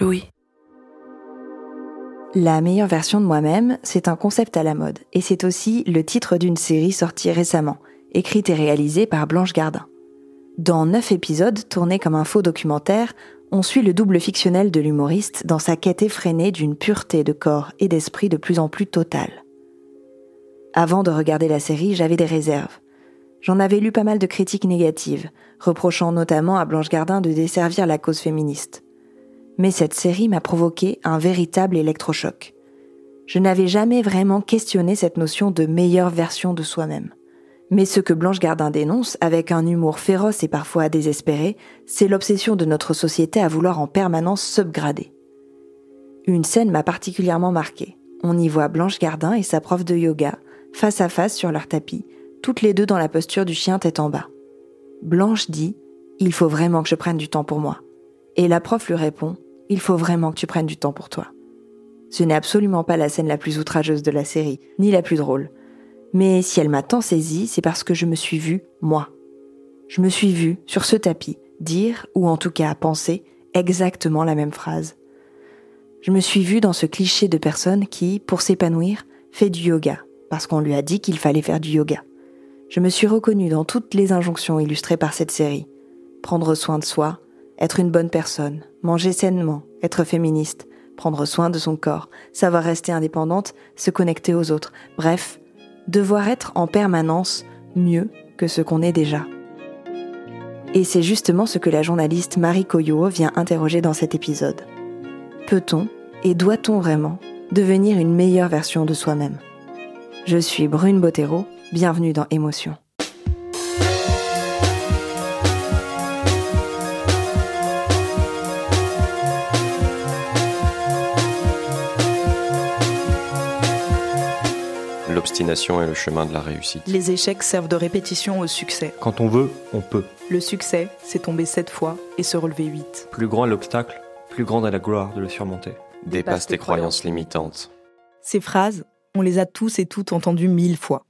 Louis. La meilleure version de moi-même, c'est un concept à la mode, et c'est aussi le titre d'une série sortie récemment, écrite et réalisée par Blanche Gardin. Dans neuf épisodes, tournés comme un faux documentaire, on suit le double fictionnel de l'humoriste dans sa quête effrénée d'une pureté de corps et d'esprit de plus en plus totale. Avant de regarder la série, j'avais des réserves. J'en avais lu pas mal de critiques négatives, reprochant notamment à Blanche Gardin de desservir la cause féministe mais cette série m'a provoqué un véritable électrochoc. Je n'avais jamais vraiment questionné cette notion de meilleure version de soi-même. Mais ce que Blanche Gardin dénonce, avec un humour féroce et parfois désespéré, c'est l'obsession de notre société à vouloir en permanence subgrader. Une scène m'a particulièrement marquée. On y voit Blanche Gardin et sa prof de yoga, face à face sur leur tapis, toutes les deux dans la posture du chien tête en bas. Blanche dit Il faut vraiment que je prenne du temps pour moi. Et la prof lui répond il faut vraiment que tu prennes du temps pour toi. Ce n'est absolument pas la scène la plus outrageuse de la série, ni la plus drôle. Mais si elle m'a tant saisie, c'est parce que je me suis vue, moi. Je me suis vue, sur ce tapis, dire, ou en tout cas penser, exactement la même phrase. Je me suis vue dans ce cliché de personne qui, pour s'épanouir, fait du yoga, parce qu'on lui a dit qu'il fallait faire du yoga. Je me suis reconnue dans toutes les injonctions illustrées par cette série. Prendre soin de soi, être une bonne personne, manger sainement, être féministe, prendre soin de son corps, savoir rester indépendante, se connecter aux autres, bref, devoir être en permanence mieux que ce qu'on est déjà. Et c'est justement ce que la journaliste Marie Coyot vient interroger dans cet épisode. Peut-on et doit-on vraiment devenir une meilleure version de soi-même? Je suis Brune Bottero, bienvenue dans Émotion. L'obstination est le chemin de la réussite. Les échecs servent de répétition au succès. Quand on veut, on peut. Le succès, c'est tomber sept fois et se relever huit. Plus grand est l'obstacle, plus grande est la gloire de le surmonter. Dépasse tes croyances limitantes. Ces phrases, on les a tous et toutes entendues mille fois.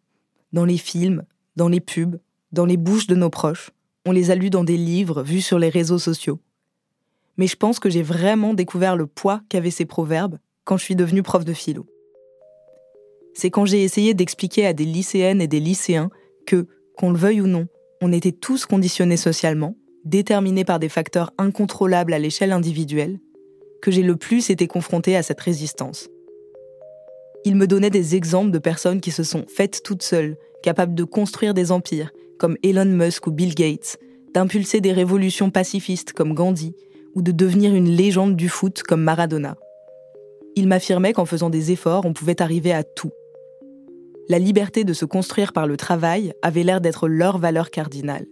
Dans les films, dans les pubs, dans les bouches de nos proches. On les a lues dans des livres vus sur les réseaux sociaux. Mais je pense que j'ai vraiment découvert le poids qu'avaient ces proverbes quand je suis devenue prof de philo c'est quand j'ai essayé d'expliquer à des lycéennes et des lycéens que, qu'on le veuille ou non, on était tous conditionnés socialement, déterminés par des facteurs incontrôlables à l'échelle individuelle, que j'ai le plus été confronté à cette résistance. Ils me donnaient des exemples de personnes qui se sont faites toutes seules, capables de construire des empires, comme Elon Musk ou Bill Gates, d'impulser des révolutions pacifistes comme Gandhi, ou de devenir une légende du foot comme Maradona. Ils m'affirmaient qu'en faisant des efforts, on pouvait arriver à tout la liberté de se construire par le travail avait l'air d'être leur valeur cardinale.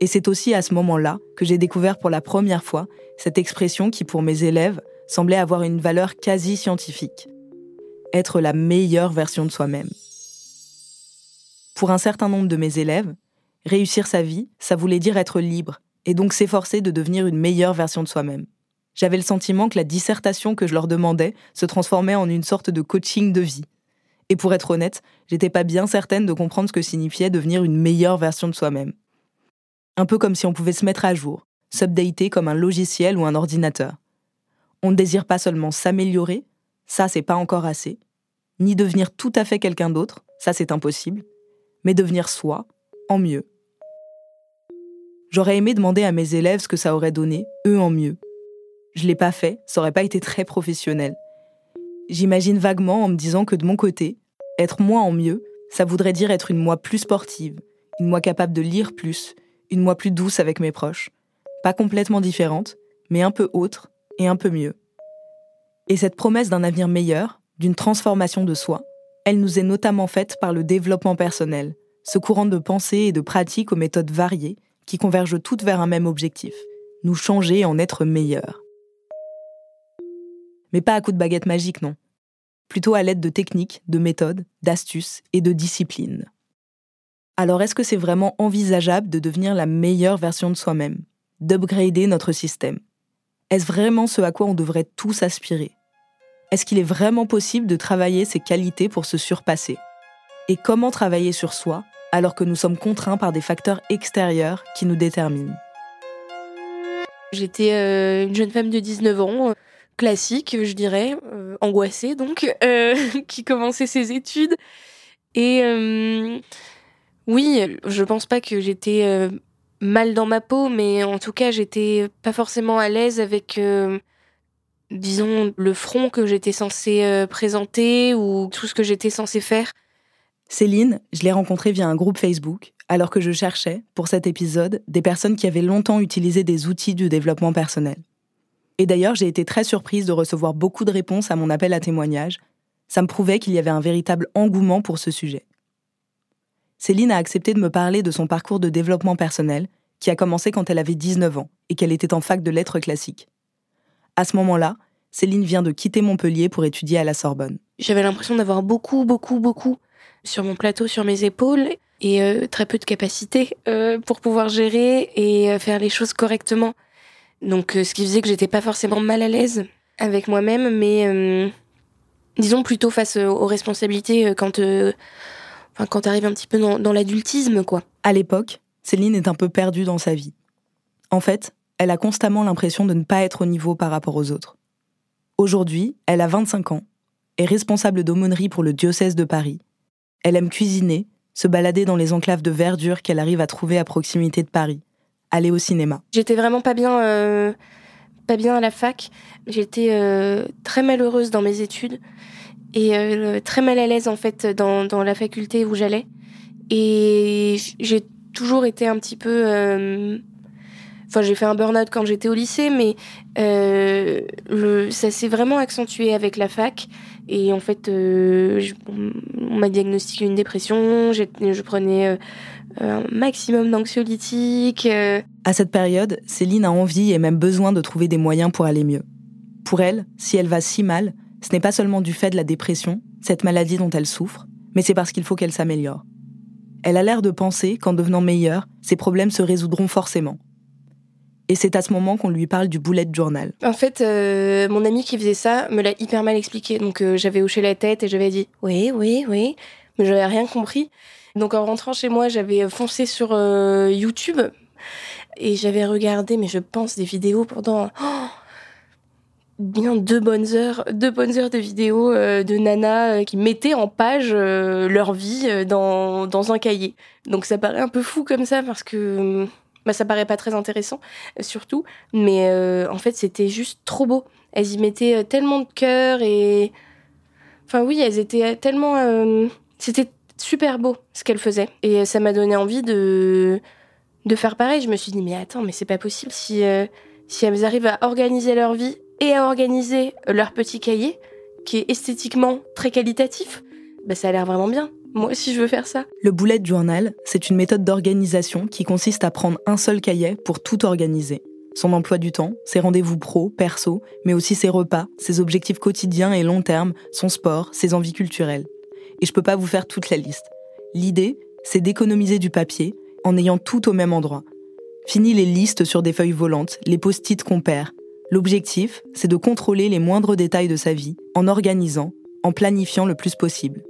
Et c'est aussi à ce moment-là que j'ai découvert pour la première fois cette expression qui, pour mes élèves, semblait avoir une valeur quasi scientifique. Être la meilleure version de soi-même. Pour un certain nombre de mes élèves, réussir sa vie, ça voulait dire être libre, et donc s'efforcer de devenir une meilleure version de soi-même. J'avais le sentiment que la dissertation que je leur demandais se transformait en une sorte de coaching de vie, et pour être honnête, j'étais pas bien certaine de comprendre ce que signifiait devenir une meilleure version de soi-même. Un peu comme si on pouvait se mettre à jour, s'updater comme un logiciel ou un ordinateur. On ne désire pas seulement s'améliorer, ça c'est pas encore assez, ni devenir tout à fait quelqu'un d'autre, ça c'est impossible, mais devenir soi, en mieux. J'aurais aimé demander à mes élèves ce que ça aurait donné, eux en mieux. Je l'ai pas fait, ça aurait pas été très professionnel. J'imagine vaguement en me disant que de mon côté, être moi en mieux, ça voudrait dire être une moi plus sportive, une moi capable de lire plus, une moi plus douce avec mes proches. Pas complètement différente, mais un peu autre et un peu mieux. Et cette promesse d'un avenir meilleur, d'une transformation de soi, elle nous est notamment faite par le développement personnel, ce courant de pensée et de pratique aux méthodes variées qui convergent toutes vers un même objectif, nous changer en être meilleurs. Mais pas à coup de baguette magique, non. Plutôt à l'aide de techniques, de méthodes, d'astuces et de disciplines. Alors est-ce que c'est vraiment envisageable de devenir la meilleure version de soi-même, d'upgrader notre système? Est-ce vraiment ce à quoi on devrait tous aspirer? Est-ce qu'il est vraiment possible de travailler ses qualités pour se surpasser? Et comment travailler sur soi alors que nous sommes contraints par des facteurs extérieurs qui nous déterminent? J'étais euh, une jeune femme de 19 ans, classique, je dirais, euh, angoissée donc, qui commençait ses études. Et oui, je pense pas que j'étais mal dans ma peau, mais en tout cas, j'étais pas forcément à l'aise avec, disons, le front que j'étais censée présenter ou tout ce que j'étais censée faire. Céline, je l'ai rencontrée via un groupe Facebook, alors que je cherchais, pour cet épisode, des personnes qui avaient longtemps utilisé des outils du développement personnel. Et d'ailleurs, j'ai été très surprise de recevoir beaucoup de réponses à mon appel à témoignage. Ça me prouvait qu'il y avait un véritable engouement pour ce sujet. Céline a accepté de me parler de son parcours de développement personnel, qui a commencé quand elle avait 19 ans et qu'elle était en fac de lettres classiques. À ce moment-là, Céline vient de quitter Montpellier pour étudier à la Sorbonne. J'avais l'impression d'avoir beaucoup, beaucoup, beaucoup sur mon plateau, sur mes épaules, et euh, très peu de capacité euh, pour pouvoir gérer et euh, faire les choses correctement. Donc, ce qui faisait que j'étais pas forcément mal à l'aise avec moi-même, mais disons plutôt face aux responsabilités quand, enfin, quand t'arrives un petit peu dans, dans l'adultisme, quoi. À l'époque, Céline est un peu perdue dans sa vie. En fait, elle a constamment l'impression de ne pas être au niveau par rapport aux autres. Aujourd'hui, elle a 25 ans, est responsable d'aumônerie pour le diocèse de Paris elle aime cuisiner, se balader dans les enclaves de verdure qu'elle arrive à trouver à proximité de Paris, aller au cinéma. J'étais vraiment pas bien, euh, pas bien à la fac. J'étais euh, très malheureuse dans mes études et euh, très mal à l'aise en fait dans, dans la faculté où j'allais. Et j'ai toujours été un petit peu Enfin, j'ai fait un burn-out quand j'étais au lycée, mais ça s'est vraiment accentué avec la fac. Et en fait, euh, on m'a diagnostiqué une dépression, je prenais un maximum d'anxiolytiques. Euh. À cette période, Céline a envie et même besoin de trouver des moyens pour aller mieux. Pour elle, si elle va si mal, ce n'est pas seulement du fait de la dépression, cette maladie dont elle souffre, mais c'est parce qu'il faut qu'elle s'améliore. Elle a l'air de penser qu'en devenant meilleure, ses problèmes se résoudront forcément. Et c'est à ce moment qu'on lui parle du bullet journal. En fait, euh, mon ami qui faisait ça me l'a hyper mal expliqué. Donc euh, j'avais hoché la tête et j'avais dit oui, oui, oui, mais j'avais rien compris. Donc en rentrant chez moi, j'avais foncé sur euh, YouTube et j'avais regardé, mais je pense des vidéos pendant oh, bien deux bonnes heures, deux bonnes heures de vidéos de nanas qui mettaient en page leur vie dans, dans un cahier. Donc ça paraît un peu fou comme ça parce que bah, ça paraît pas très intéressant, euh, surtout. Mais euh, en fait, c'était juste trop beau. Elles y mettaient euh, tellement de cœur et. Enfin, oui, elles étaient tellement. C'était super beau ce qu'elles faisaient. Et ça m'a donné envie de, de faire pareil. Je me suis dit, mais attends, mais c'est pas possible si, si elles arrivent à organiser leur vie et à organiser leur petit cahier, qui est esthétiquement très qualitatif, bah, ça a l'air vraiment bien. Moi aussi, je veux faire ça. Le bullet journal, c'est une méthode d'organisation qui consiste à prendre un seul cahier pour tout organiser. Son emploi du temps, ses rendez-vous pro, perso, mais aussi ses repas, ses objectifs quotidiens et long terme, son sport, ses envies culturelles. Et je peux pas vous faire toute la liste. L'idée, c'est d'économiser du papier en ayant tout au même endroit. Fini les listes sur des feuilles volantes, les post-it qu'on perd. L'objectif, c'est de contrôler les moindres détails de sa vie en organisant, en planifiant le plus possible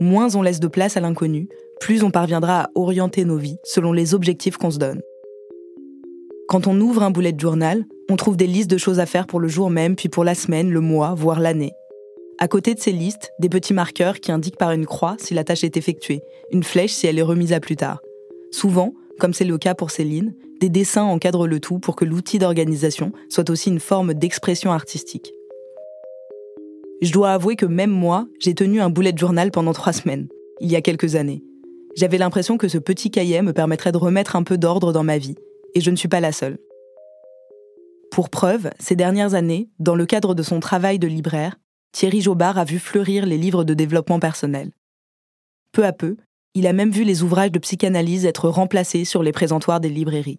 moins on laisse de place à l'inconnu, plus on parviendra à orienter nos vies selon les objectifs qu'on se donne. Quand on ouvre un bullet journal, on trouve des listes de choses à faire pour le jour même, puis pour la semaine, le mois, voire l'année. À côté de ces listes, des petits marqueurs qui indiquent par une croix si la tâche est effectuée, une flèche si elle est remise à plus tard. Souvent, comme c'est le cas pour Céline, des dessins encadrent le tout pour que l'outil d'organisation soit aussi une forme d'expression artistique. Je dois avouer que même moi, j'ai tenu un bullet journal pendant trois semaines, il y a quelques années. J'avais l'impression que ce petit cahier me permettrait de remettre un peu d'ordre dans ma vie, et je ne suis pas la seule. Pour preuve, ces dernières années, dans le cadre de son travail de libraire, Thierry Jobard a vu fleurir les livres de développement personnel. Peu à peu, il a même vu les ouvrages de psychanalyse être remplacés sur les présentoirs des librairies.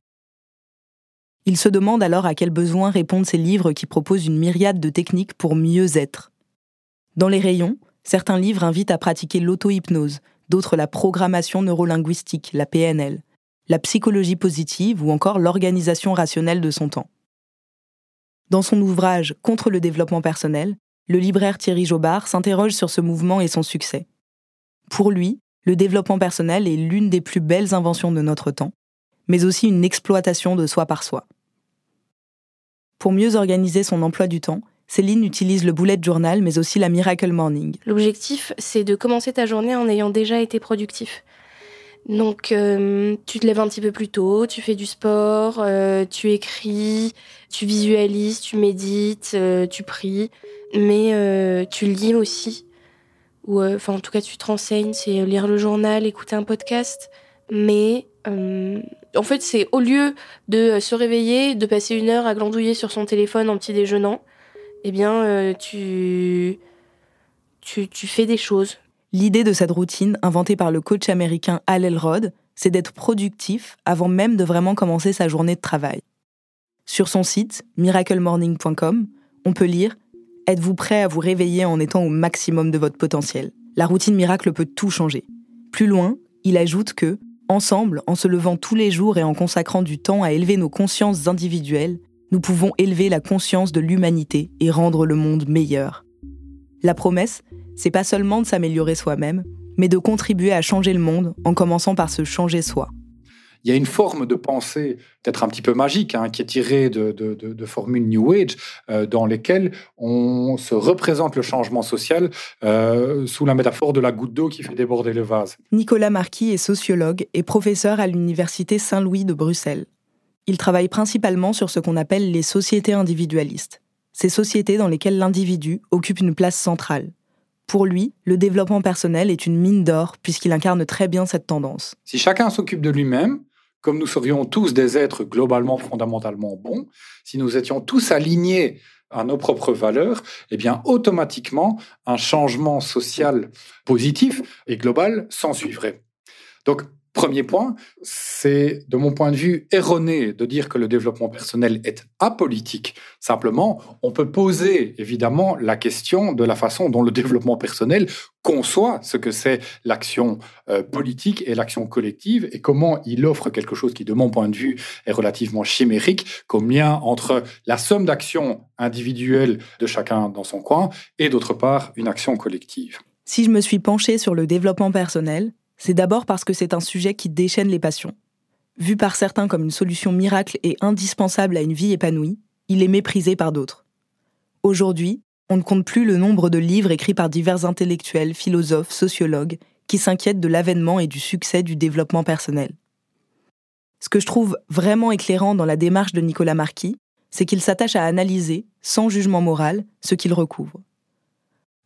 Il se demande alors à quels besoins répondent ces livres qui proposent une myriade de techniques pour mieux être. Dans les rayons, certains livres invitent à pratiquer l'auto-hypnose, d'autres la programmation neurolinguistique, la PNL, la psychologie positive ou encore l'organisation rationnelle de son temps. Dans son ouvrage Contre le développement personnel, le libraire Thierry Jobard s'interroge sur ce mouvement et son succès. Pour lui, le développement personnel est l'une des plus belles inventions de notre temps, mais aussi une exploitation de soi par soi. Pour mieux organiser son emploi du temps, Céline utilise le bullet journal, mais aussi la Miracle Morning. L'objectif, c'est de commencer ta journée en ayant déjà été productif. Donc, euh, tu te lèves un petit peu plus tôt, tu fais du sport, euh, tu écris, tu visualises, tu médites, euh, tu pries, mais tu lis aussi. Ou, enfin, en tout cas, tu te renseignes, c'est lire le journal, écouter un podcast. Mais en fait, c'est au lieu de se réveiller, de passer une heure à glandouiller sur son téléphone en petit déjeunant, eh bien, tu, tu, tu fais des choses. L'idée de cette routine, inventée par le coach américain Al Elrod, c'est d'être productif avant même de vraiment commencer sa journée de travail. Sur son site, miraclemorning.com, on peut lire Êtes-vous prêt à vous réveiller en étant au maximum de votre potentiel? La routine miracle peut tout changer. Plus loin, il ajoute que, ensemble, en se levant tous les jours et en consacrant du temps à élever nos consciences individuelles, nous pouvons élever la conscience de l'humanité et rendre le monde meilleur. La promesse, c'est pas seulement de s'améliorer soi-même, mais de contribuer à changer le monde en commençant par se changer soi. Il y a une forme de pensée peut-être un petit peu magique hein, qui est tirée de, de, formules New Age euh, dans lesquelles on se représente le changement social euh, sous la métaphore de la goutte d'eau qui fait déborder le vase. Nicolas Marquis est sociologue et professeur à l'Université Saint-Louis de Bruxelles. Il travaille principalement sur ce qu'on appelle les sociétés individualistes, ces sociétés dans lesquelles l'individu occupe une place centrale. Pour lui, le développement personnel est une mine d'or puisqu'il incarne très bien cette tendance. Si chacun s'occupe de lui-même, comme nous serions tous des êtres globalement fondamentalement bons, si nous étions tous alignés à nos propres valeurs, eh bien automatiquement un changement social positif et global s'en suivrait. Donc Premier point, c'est de mon point de vue erroné de dire que le développement personnel est apolitique. Simplement, on peut poser évidemment la question de la façon dont le développement personnel conçoit ce que c'est l'action euh, politique et l'action collective et comment il offre quelque chose qui, de mon point de vue, est relativement chimérique comme lien entre la somme d'actions individuelles de chacun dans son coin et d'autre part une action collective. Si je me suis penché sur le développement personnel, c'est d'abord parce que c'est un sujet qui déchaîne les passions. Vu par certains comme une solution miracle et indispensable à une vie épanouie, il est méprisé par d'autres. Aujourd'hui, on ne compte plus le nombre de livres écrits par divers intellectuels, philosophes, sociologues, qui s'inquiètent de l'avènement et du succès du développement personnel. Ce que je trouve vraiment éclairant dans la démarche de Nicolas Marquis, c'est qu'il s'attache à analyser, sans jugement moral, ce qu'il recouvre.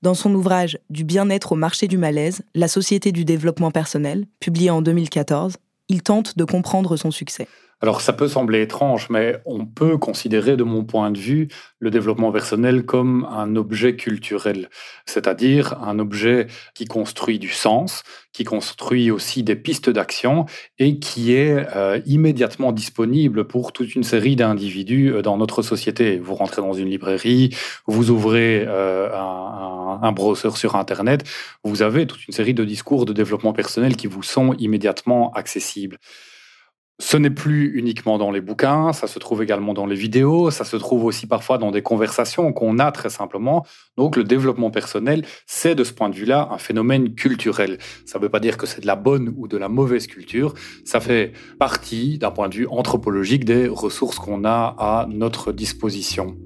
Dans son ouvrage Du bien-être au marché du malaise, la société du développement personnel, publié en 2014, il tente de comprendre son succès. Alors ça peut sembler étrange, mais on peut considérer de mon point de vue le développement personnel comme un objet culturel, c'est-à-dire un objet qui construit du sens, qui construit aussi des pistes d'action et qui est euh, immédiatement disponible pour toute une série d'individus euh, dans notre société. Vous rentrez dans une librairie, vous ouvrez euh, un, un, browser sur Internet, vous avez toute une série de discours de développement personnel qui vous sont immédiatement accessibles. Ce n'est plus uniquement dans les bouquins, ça se trouve également dans les vidéos, ça se trouve aussi parfois dans des conversations qu'on a très simplement. Donc le développement personnel, c'est de ce point de vue-là un phénomène culturel. Ça ne veut pas dire que c'est de la bonne ou de la mauvaise culture, ça fait partie d'un point de vue anthropologique des ressources qu'on a à notre disposition.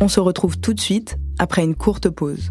On se retrouve tout de suite après une courte pause.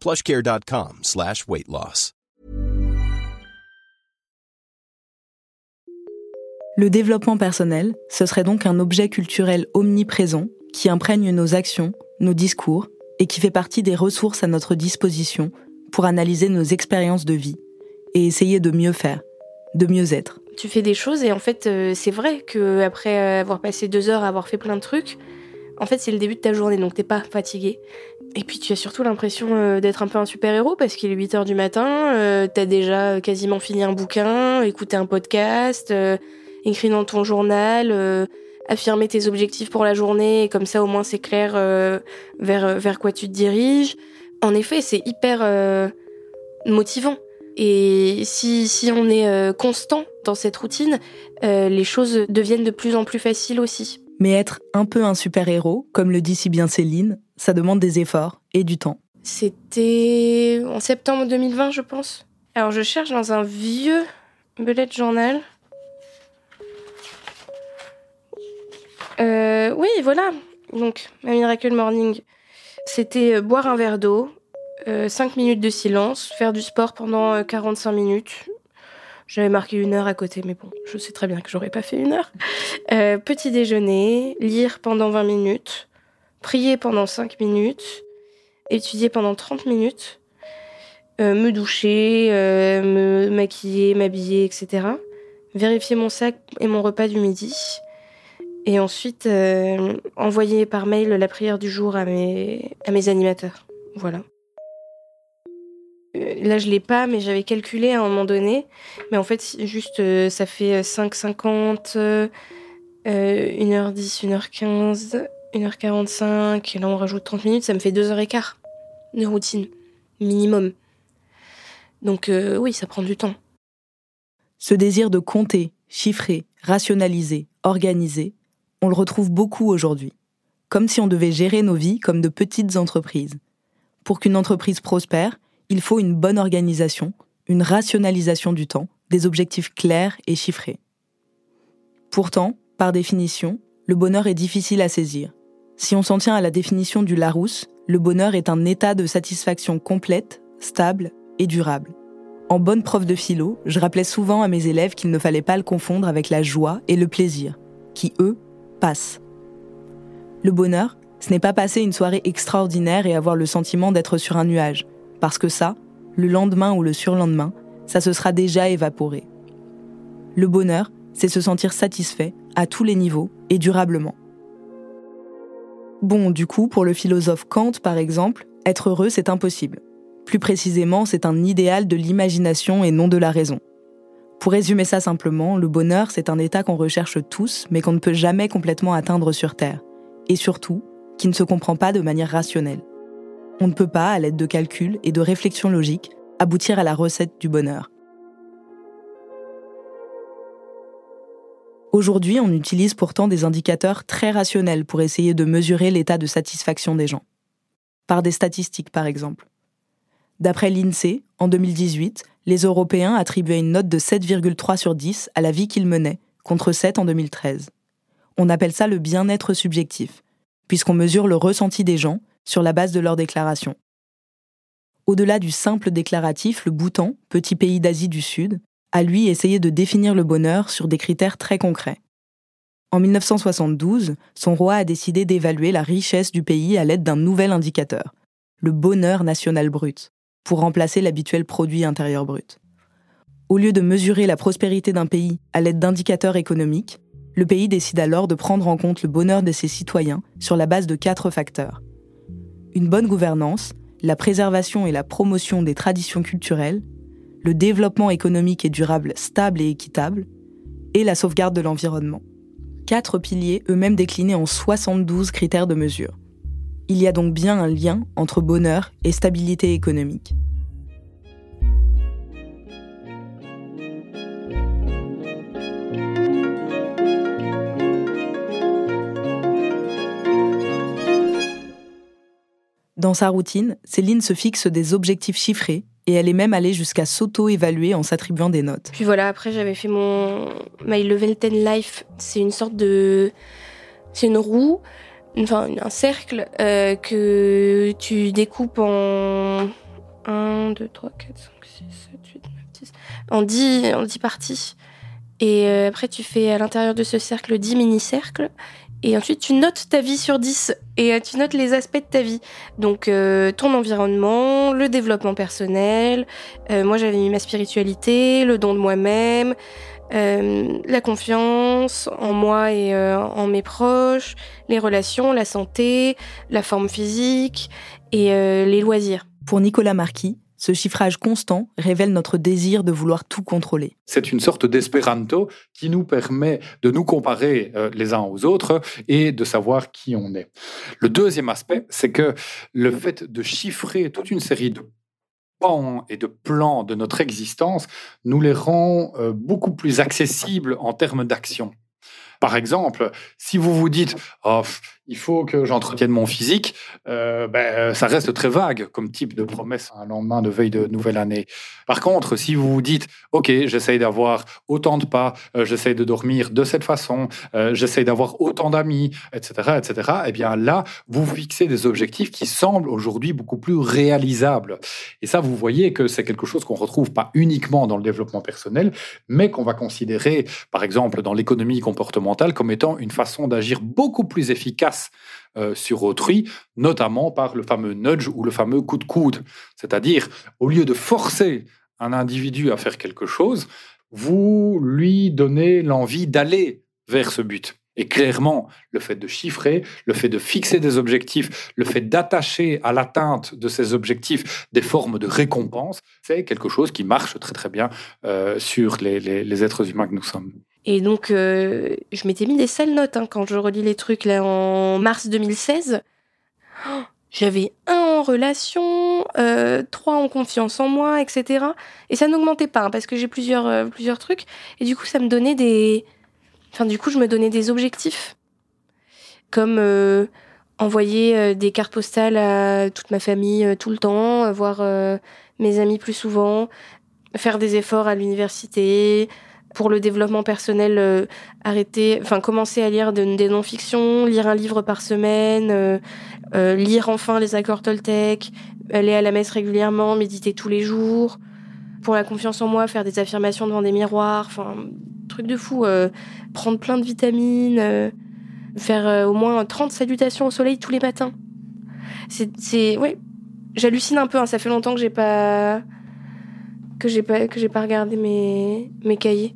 plushcare.com slash weight loss. Le développement personnel, ce serait donc un objet culturel omniprésent qui imprègne nos actions, nos discours et qui fait partie des ressources à notre disposition pour analyser nos expériences de vie et essayer de mieux faire, de mieux être. Tu fais des choses et en fait, euh, c'est vrai que après avoir passé deux heures à avoir fait plein de trucs, en fait, c'est le début de ta journée, donc t'es pas fatigué. Et puis tu as surtout l'impression euh, d'être un peu un super-héros parce qu'il est 8 heures du matin, euh, t'as déjà quasiment fini un bouquin, écouté un podcast, euh, écrit dans ton journal, euh, affirmé tes objectifs pour la journée, et comme ça au moins c'est clair euh, vers, vers quoi tu te diriges. En effet, c'est hyper motivant. Et si, si on est euh, constant dans cette routine, euh, les choses deviennent de plus en plus faciles aussi. Mais être un peu un super-héros, comme le dit si bien Céline, ça demande des efforts et du temps. C'était en septembre 2020, je pense. Alors je cherche dans un vieux bullet journal. Euh, oui, voilà. Donc, ma Miracle Morning, c'était euh, boire un verre d'eau, 5 minutes de silence, faire du sport pendant euh, 45 minutes. J'avais marqué une heure à côté, mais bon, je sais très bien que j'aurais pas fait une heure. Euh, petit déjeuner, lire pendant 20 minutes, prier pendant 5 minutes, étudier pendant 30 minutes, euh, me doucher, euh, me maquiller, m'habiller, etc. Vérifier mon sac et mon repas du midi. Et ensuite, euh, envoyer par mail la prière du jour à mes, animateurs. Voilà. Là, je l'ai pas, mais j'avais calculé à un moment donné. Mais en fait, juste, ça fait 5,50, euh, 1h10, 1h15, 1h45. Et là, on rajoute 30 minutes, ça me fait 2h15 de routine, minimum. Donc, euh, oui, ça prend du temps. Ce désir de compter, chiffrer, rationaliser, organiser, on le retrouve beaucoup aujourd'hui. Comme si on devait gérer nos vies comme de petites entreprises. Pour qu'une entreprise prospère, il faut une bonne organisation, une rationalisation du temps, des objectifs clairs et chiffrés. Pourtant, par définition, le bonheur est difficile à saisir. Si on s'en tient à la définition du Larousse, le bonheur est un état de satisfaction complète, stable et durable. En bonne prof de philo, je rappelais souvent à mes élèves qu'il ne fallait pas le confondre avec la joie et le plaisir, qui, eux, passent. Le bonheur, ce n'est pas passer une soirée extraordinaire et avoir le sentiment d'être sur un nuage, parce que ça, le lendemain ou le surlendemain, ça se sera déjà évaporé. Le bonheur, c'est se sentir satisfait à tous les niveaux et durablement. Bon, du coup, pour le philosophe Kant, par exemple, être heureux, c'est impossible. Plus précisément, c'est un idéal de l'imagination et non de la raison. Pour résumer ça simplement, le bonheur, c'est un état qu'on recherche tous, mais qu'on ne peut jamais complètement atteindre sur Terre. Et surtout, qui ne se comprend pas de manière rationnelle. On ne peut pas, à l'aide de calculs et de réflexions logiques, aboutir à la recette du bonheur. Aujourd'hui, on utilise pourtant des indicateurs très rationnels pour essayer de mesurer l'état de satisfaction des gens. Par des statistiques, par exemple. D'après l'INSEE, en 2018, les Européens attribuaient une note de 7,3 sur 10 à la vie qu'ils menaient, contre 7 en 2013. On appelle ça le bien-être subjectif, puisqu'on mesure le ressenti des gens sur la base de leurs déclarations. Au-delà du simple déclaratif, le Bhoutan, petit pays d'Asie du Sud, a lui essayé de définir le bonheur sur des critères très concrets. En 1972, son roi a décidé d'évaluer la richesse du pays à l'aide d'un nouvel indicateur, le bonheur national brut, pour remplacer l'habituel produit intérieur brut. Au lieu de mesurer la prospérité d'un pays à l'aide d'indicateurs économiques, le pays décide alors de prendre en compte le bonheur de ses citoyens sur la base de quatre facteurs. Une bonne gouvernance, la préservation et la promotion des traditions culturelles, le développement économique et durable stable et équitable, et la sauvegarde de l'environnement. Quatre piliers eux-mêmes déclinés en 72 critères de mesure. Il y a donc bien un lien entre bonheur et stabilité économique. Dans sa routine, Céline se fixe des objectifs chiffrés et elle est même allée jusqu'à s'auto-évaluer en s'attribuant des notes. Puis voilà, après j'avais fait mon My Level 10 Life. C'est une sorte de... C'est une roue, enfin un cercle euh, que tu découpes en 1, 2, 3, 4, 5, 6, 7, 8, 9, 10... En 10, en 10 parties. Et euh, après tu fais à l'intérieur de ce cercle 10 mini-cercles. Et ensuite, tu notes ta vie sur 10 et euh, tu notes les aspects de ta vie. Donc, euh, ton environnement, le développement personnel. Euh, moi, j'avais mis ma spiritualité, le don de moi-même, la confiance en moi et en mes proches, les relations, la santé, la forme physique et les loisirs. Pour Nicolas Marquis, ce chiffrage constant révèle notre désir de vouloir tout contrôler. C'est une sorte d'espéranto qui nous permet de nous comparer euh, les uns aux autres et de savoir qui on est. Le deuxième aspect, c'est que le fait de chiffrer toute une série de pans et de plans de notre existence nous les rend euh, beaucoup plus accessibles en termes d'action. Par exemple, si vous vous dites oh, il faut que j'entretienne mon physique, euh, ben, ça reste très vague comme type de promesse un lendemain de veille de nouvelle année. Par contre, si vous vous dites ok, j'essaye d'avoir autant de pas, euh, j'essaye de dormir de cette façon, euh, j'essaye d'avoir autant d'amis, etc., etc., eh bien là, vous fixez des objectifs qui semblent aujourd'hui beaucoup plus réalisables. Et ça, vous voyez que c'est quelque chose qu'on retrouve pas uniquement dans le développement personnel, mais qu'on va considérer, par exemple, dans l'économie comportementale comme étant une façon d'agir beaucoup plus efficace euh, sur autrui, notamment par le fameux nudge ou le fameux coup de coude. C'est-à-dire, au lieu de forcer un individu à faire quelque chose, vous lui donnez l'envie d'aller vers ce but. Et clairement, le fait de chiffrer, le fait de fixer des objectifs, le fait d'attacher à l'atteinte de ces objectifs des formes de récompense, c'est quelque chose qui marche très très bien euh, sur les êtres humains que nous sommes. Et donc, euh, je m'étais mis des sales notes hein, quand je relis les trucs là en mars 2016. J'avais un en relation, euh, trois en confiance en moi, etc. Et ça n'augmentait pas hein, parce que j'ai plusieurs, euh, plusieurs trucs. Et du coup, ça me donnait des. Enfin, du coup, je me donnais des objectifs. Comme envoyer des cartes postales à toute ma famille tout le temps, voir mes amis plus souvent, faire des efforts à l'université, pour le développement personnel, euh, arrêter, enfin commencer à lire des non-fictions, lire un livre par semaine, euh, euh, lire enfin les accords Toltec, aller à la messe régulièrement, méditer tous les jours. Pour la confiance en moi, faire des affirmations devant des miroirs, enfin truc de fou. prendre plein de vitamines, faire au moins 30 salutations au soleil tous les matins. C'est, ouais, j'hallucine un peu. Hein, ça fait longtemps que j'ai pas que j'ai pas que j'ai pas regardé mes mes cahiers.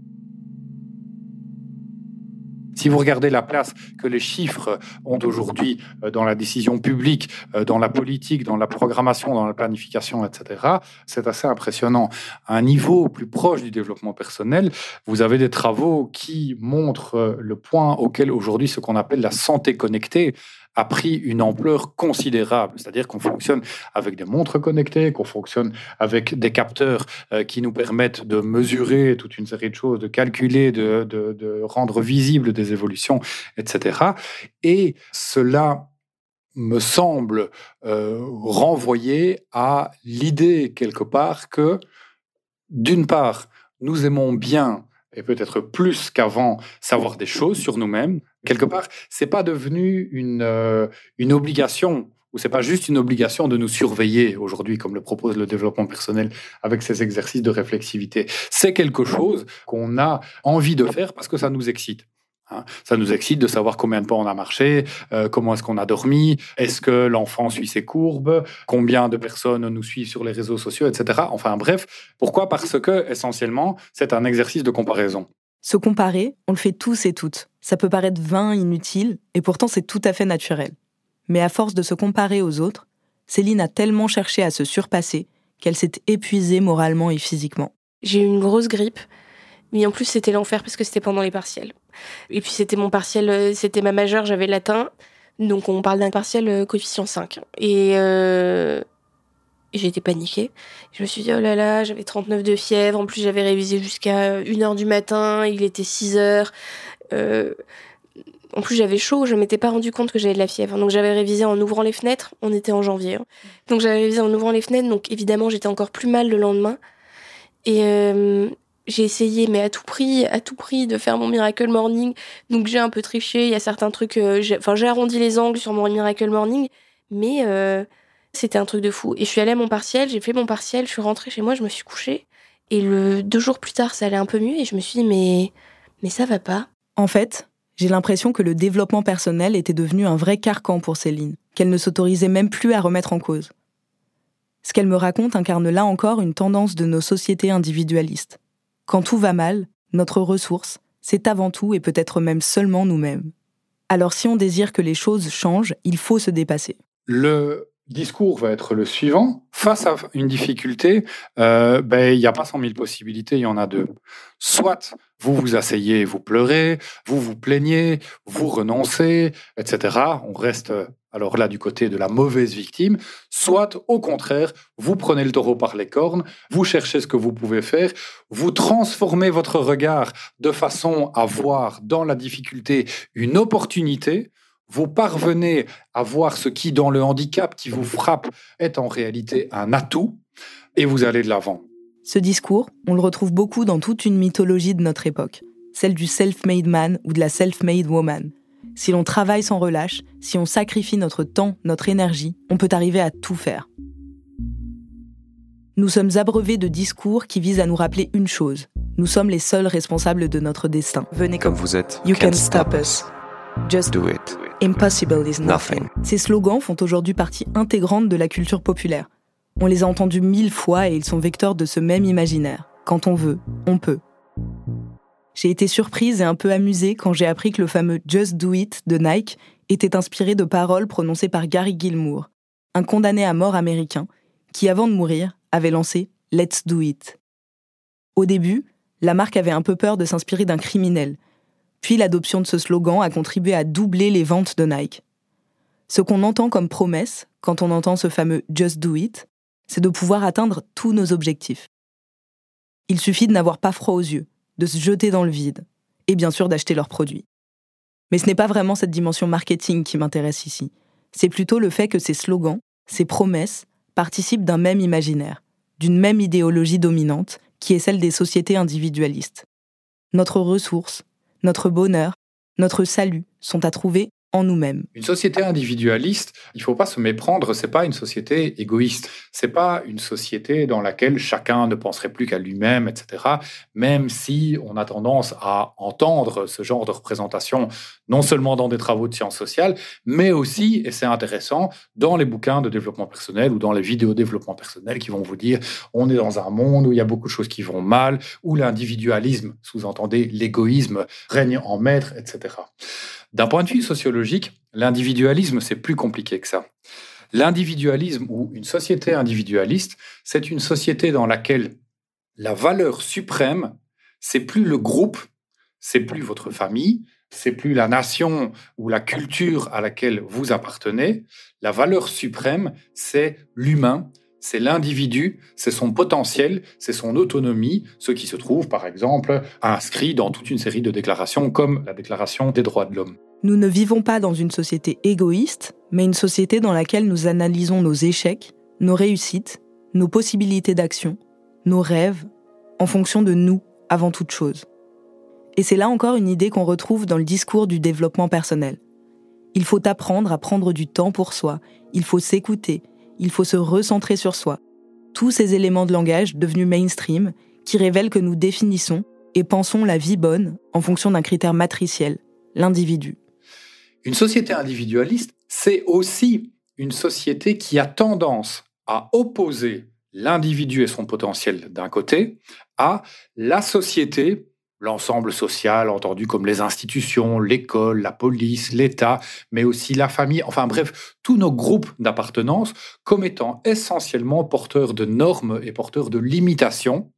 Si vous regardez la place que les chiffres ont aujourd'hui euh, dans la décision publique, euh, dans la politique, dans la programmation, dans la planification, etc., c'est assez impressionnant. À un niveau plus proche du développement personnel, vous avez des travaux qui montrent euh, le point auquel aujourd'hui ce qu'on appelle la santé connectée a pris une ampleur considérable. C'est-à-dire qu'on fonctionne avec des montres connectées, qu'on fonctionne avec des capteurs euh, qui nous permettent de mesurer toute une série de choses, de calculer, de, rendre visibles des évolutions, etc. Et cela me semble euh, renvoyer à l'idée quelque part que, d'une part, nous aimons bien et peut-être plus qu'avant savoir des choses sur nous-mêmes, quelque part, c'est pas devenu une, euh, une obligation ou c'est pas juste une obligation de nous surveiller aujourd'hui, comme le propose le développement personnel avec ces exercices de réflexivité. C'est quelque chose qu'on a envie de faire parce que ça nous excite. Hein. Ça nous excite de savoir combien de pas on a marché, euh, comment est-ce qu'on a dormi, est-ce que l'enfant suit ses courbes, combien de personnes nous suivent sur les réseaux sociaux, etc. Enfin bref, pourquoi? Parce que essentiellement, c'est un exercice de comparaison. Se comparer, on le fait tous et toutes. Ça peut paraître vain, inutile, et pourtant c'est tout à fait naturel. Mais à force de se comparer aux autres, Céline a tellement cherché à se surpasser qu'elle s'est épuisée moralement et physiquement. J'ai eu une grosse grippe, mais en plus c'était l'enfer parce que c'était pendant les partiels. Et puis c'était mon partiel, euh, c'était ma majeure, j'avais latin, donc on parle d'un partiel euh, coefficient 5. Et euh, et été paniquée. Je me suis dit, oh là là, j'avais 39 de fièvre. En plus, j'avais révisé jusqu'à 1h du matin. Il était 6h. Euh, en plus, j'avais chaud, je m'étais pas rendu compte que j'avais de la fièvre. Donc, j'avais révisé en ouvrant les fenêtres. On était en janvier. hein. Donc, j'avais révisé en ouvrant les fenêtres. Donc, évidemment, j'étais encore plus mal le lendemain. Et euh, j'ai essayé, mais à tout prix, à tout prix, de faire mon Miracle Morning. Donc, j'ai un peu triché. Il y a certains trucs. euh, Enfin, j'ai arrondi les angles sur mon Miracle Morning. Mais euh, c'était un truc de fou. Et je suis allée à mon partiel, j'ai fait mon partiel, je suis rentrée chez moi, je me suis couchée. Et le, deux jours plus tard, ça allait un peu mieux. Et je me suis dit, mais, mais ça va pas. En fait, j'ai l'impression que le développement personnel était devenu un vrai carcan pour Céline, qu'elle ne s'autorisait même plus à remettre en cause. Ce qu'elle me raconte incarne là encore une tendance de nos sociétés individualistes. Quand tout va mal, notre ressource, c'est avant tout et peut-être même seulement nous-mêmes. Alors si on désire que les choses changent, il faut se dépasser. Le discours va être le suivant. Face à une difficulté, euh, ben, il n'y a pas 100 000 possibilités, il y en a deux. Soit vous vous asseyez vous pleurez, vous vous plaignez, vous renoncez, etc. On reste euh, alors là du côté de la mauvaise victime. Soit au contraire, vous prenez le taureau par les cornes, vous cherchez ce que vous pouvez faire, vous transformez votre regard de façon à voir dans la difficulté une opportunité vous parvenez à voir ce qui, dans le handicap qui vous frappe, est en réalité un atout, et vous allez de l'avant. Ce discours, on le retrouve beaucoup dans toute une mythologie de notre époque, celle du self-made man ou de la self-made woman. Si l'on travaille sans relâche, si on sacrifie notre temps, notre énergie, on peut arriver à tout faire. Nous sommes abreuvés de discours qui visent à nous rappeler une chose. Nous sommes les seuls responsables de notre destin. Venez Comme vous êtes, You can stop us. Just do it. Impossible is nothing. Nothing. Ces slogans font aujourd'hui partie intégrante de la culture populaire. On les a entendus mille fois et ils sont vecteurs de ce même imaginaire. Quand on veut, on peut. J'ai été surprise et un peu amusée quand j'ai appris que le fameux Just Do It de Nike était inspiré de paroles prononcées par Gary Gilmour, un condamné à mort américain qui, avant de mourir, avait lancé Let's Do It. Au début, la marque avait un peu peur de s'inspirer d'un criminel, puis l'adoption de ce slogan a contribué à doubler les ventes de Nike. Ce qu'on entend comme promesse, quand on entend ce fameux Just Do It, c'est de pouvoir atteindre tous nos objectifs. Il suffit de n'avoir pas froid aux yeux, de se jeter dans le vide, et bien sûr d'acheter leurs produits. Mais ce n'est pas vraiment cette dimension marketing qui m'intéresse ici. C'est plutôt le fait que ces slogans, ces promesses, participent d'un même imaginaire, d'une même idéologie dominante, qui est celle des sociétés individualistes. Notre ressource, notre bonheur, notre salut sont à trouver nous-mêmes. Une société individualiste, il ne faut pas se méprendre, c'est pas une société égoïste. C'est pas une société dans laquelle chacun ne penserait plus qu'à lui-même, etc. Même si on a tendance à entendre ce genre de représentation, non seulement dans des travaux de sciences sociales, mais aussi, et c'est intéressant, dans les bouquins de développement personnel ou dans les vidéos de développement personnel qui vont vous dire on est dans un monde où il y a beaucoup de choses qui vont mal, où l'individualisme, sous-entendez l'égoïsme, règne en maître, etc. D'un point de vue sociologique, l'individualisme, c'est plus compliqué que ça. L'individualisme ou une société individualiste, c'est une société dans laquelle la valeur suprême, c'est plus le groupe, c'est plus votre famille, c'est plus la nation ou la culture à laquelle vous appartenez. La valeur suprême, c'est l'humain, c'est l'individu, c'est son potentiel, c'est son autonomie, ce qui se trouve par exemple inscrit dans toute une série de déclarations comme la Déclaration des droits de l'homme. Nous ne vivons pas dans une société égoïste, mais une société dans laquelle nous analysons nos échecs, nos réussites, nos possibilités d'action, nos rêves, en fonction de nous avant toute chose. Et c'est là encore une idée qu'on retrouve dans le discours du développement personnel. Il faut apprendre à prendre du temps pour soi, il faut s'écouter, il faut se recentrer sur soi. Tous ces éléments de langage devenus mainstream qui révèlent que nous définissons et pensons la vie bonne en fonction d'un critère matriciel, l'individu. Une société individualiste, c'est aussi une société qui a tendance à opposer l'individu et son potentiel d'un côté à la société, l'ensemble social entendu comme les institutions, l'école, la police, l'État, mais aussi la famille, enfin bref, tous nos groupes d'appartenance comme étant essentiellement porteurs de normes et porteurs de limitations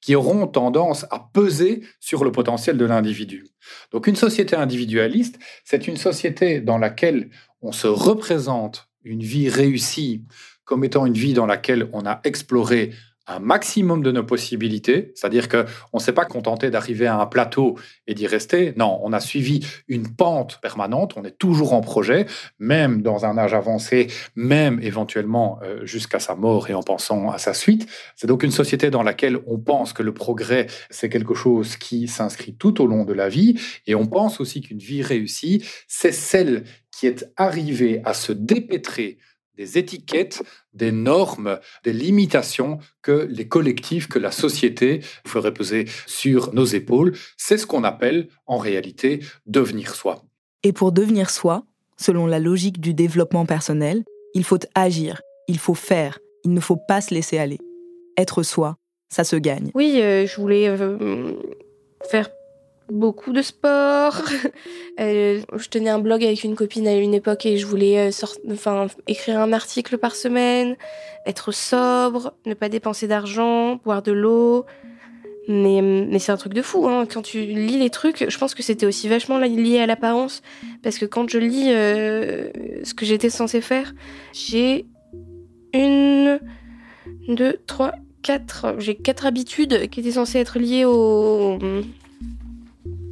qui auront tendance à peser sur le potentiel de l'individu. Donc une société individualiste, c'est une société dans laquelle on se représente une vie réussie comme étant une vie dans laquelle on a exploré un maximum de nos possibilités, c'est-à-dire qu'on ne s'est pas contenté d'arriver à un plateau et d'y rester. Non, on a suivi une pente permanente, on est toujours en projet, même dans un âge avancé, même éventuellement euh, jusqu'à sa mort et en pensant à sa suite. C'est donc une société dans laquelle on pense que le progrès, c'est quelque chose qui s'inscrit tout au long de la vie, et on pense aussi qu'une vie réussie, c'est celle qui est arrivée à se dépêtrer des étiquettes, des normes, des limitations que les collectifs, que la société ferait peser sur nos épaules. C'est ce qu'on appelle en réalité devenir soi. Et pour devenir soi, selon la logique du développement personnel, il faut agir, il faut faire, il ne faut pas se laisser aller. Être soi, ça se gagne. Oui, euh, je voulais euh, faire beaucoup de sport. Euh, je tenais un blog avec une copine à une époque et je voulais enfin, écrire un article par semaine, être sobre, ne pas dépenser d'argent, boire de l'eau. Mais, mais c'est un truc de fou. Hein. Quand tu lis les trucs, je pense que c'était aussi vachement lié à l'apparence. Parce que quand je lis ce que j'étais censée faire, j'ai une, deux, trois, quatre. J'ai quatre habitudes qui étaient censées être liées au,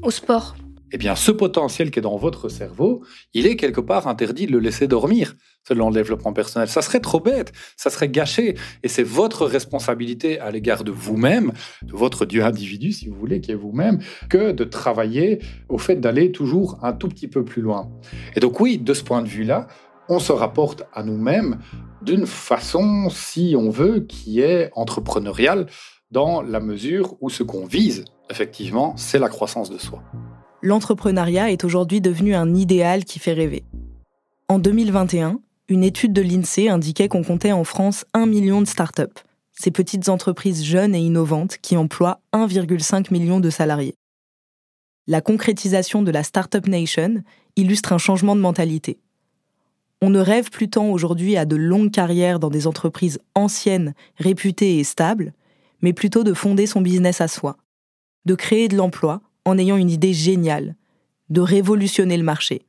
au sport. Eh bien, ce potentiel qui est dans votre cerveau, il est quelque part interdit de le laisser dormir, selon le développement personnel. Ça serait trop bête, ça serait gâché. Et c'est votre responsabilité à l'égard de vous-même, de votre Dieu individu, si vous voulez, qui est vous-même, que de travailler au fait d'aller toujours un tout petit peu plus loin. Et donc oui, de ce point de vue-là, on se rapporte à nous-mêmes d'une façon, si on veut, qui est entrepreneuriale, dans la mesure où ce qu'on vise, effectivement, c'est la croissance de soi. L'entrepreneuriat est aujourd'hui devenu un idéal qui fait rêver. En 2021, une étude de l'INSEE indiquait qu'on comptait en France un million de start-up, ces petites entreprises jeunes et innovantes qui emploient 1,5 million de salariés. La concrétisation de la Startup Nation illustre un changement de mentalité. On ne rêve plus tant aujourd'hui à de longues carrières dans des entreprises anciennes, réputées et stables, mais plutôt de fonder son business à soi, de créer de l'emploi en ayant une idée géniale, de révolutionner le marché.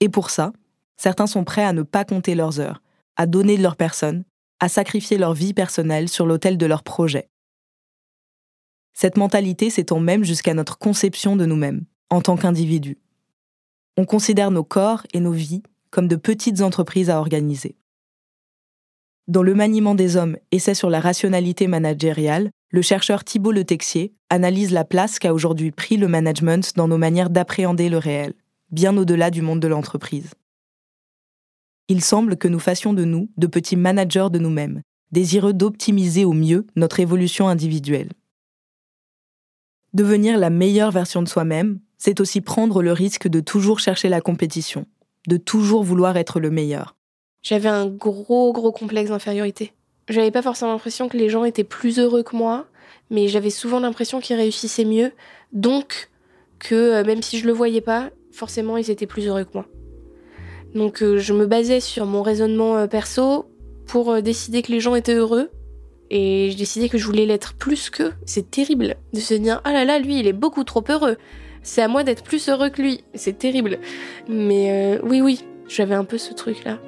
Et pour ça, certains sont prêts à ne pas compter leurs heures, à donner de leur personne, à sacrifier leur vie personnelle sur l'autel de leur projet. Cette mentalité s'étend même jusqu'à notre conception de nous-mêmes, en tant qu'individus. On considère nos corps et nos vies comme de petites entreprises à organiser. Dans Le maniement des hommes, essai sur la rationalité managériale, le chercheur Thibault Le Texier analyse la place qu'a aujourd'hui pris le management dans nos manières d'appréhender le réel, bien au-delà du monde de l'entreprise. Il semble que nous fassions de nous de petits managers de nous-mêmes, désireux d'optimiser au mieux notre évolution individuelle. Devenir la meilleure version de soi-même, c'est aussi prendre le risque de toujours chercher la compétition, de toujours vouloir être le meilleur. J'avais un gros, gros complexe d'infériorité. J'avais pas forcément l'impression que les gens étaient plus heureux que moi, mais j'avais souvent l'impression qu'ils réussissaient mieux, donc que euh, même si je le voyais pas, forcément ils étaient plus heureux que moi. Donc euh, je me basais sur mon raisonnement euh, perso pour décider que les gens étaient heureux, et je décidais que je voulais l'être plus qu'eux. C'est terrible de se dire ah là là lui il est beaucoup trop heureux c'est à moi d'être plus heureux que lui. C'est terrible. Mais oui, oui, j'avais un peu ce truc-là.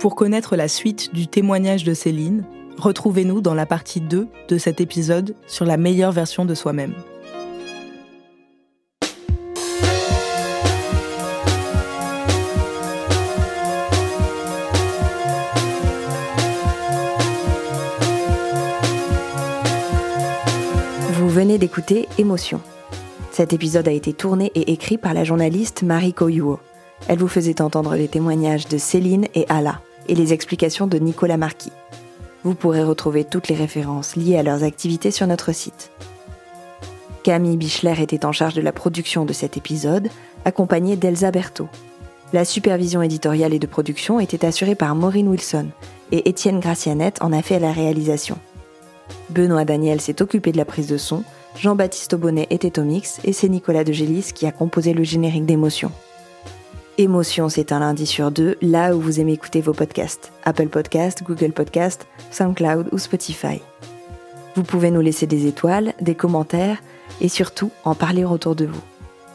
Pour connaître la suite du témoignage de Céline, retrouvez-nous dans la partie 2 de cet épisode sur la meilleure version de soi-même. Vous venez d'écouter Émotion cet épisode a été tourné et écrit par la journaliste Marie Koyuo. Elle vous faisait entendre les témoignages de Céline et Ala et les explications de Nicolas Marquis. Vous pourrez retrouver toutes les références liées à leurs activités sur notre site. Camille Bichler était en charge de la production de cet épisode, accompagnée d'Elsa Berthaud. La supervision éditoriale et de production était assurée par Maureen Wilson et Étienne Gracianette en a fait la réalisation. Benoît Daniel s'est occupé de la prise de son Jean-Baptiste Aubonnet était au mix et c'est Nicolas de Gélis qui a composé le générique d'émotion. Émotion, c'est un lundi sur deux, là où vous aimez écouter vos podcasts. Apple Podcast, Google Podcast, SoundCloud ou Spotify. Vous pouvez nous laisser des étoiles, des commentaires et surtout en parler autour de vous.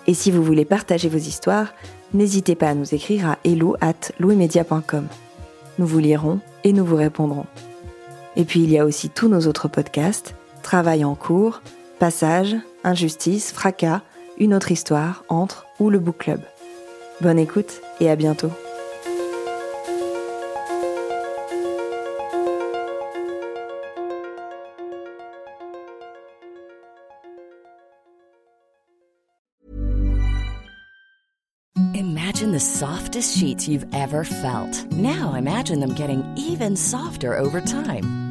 Et si vous voulez partager vos histoires, n'hésitez pas à nous écrire à hello at Nous vous lirons et nous vous répondrons. Et puis il y a aussi tous nos autres podcasts, Travail en cours, Passage, Injustice, Fracas, Une autre histoire, Entre ou le Book Club. Bonne écoute et à bientôt. Imagine the softest sheets you've ever felt. Now imagine them getting even softer over time.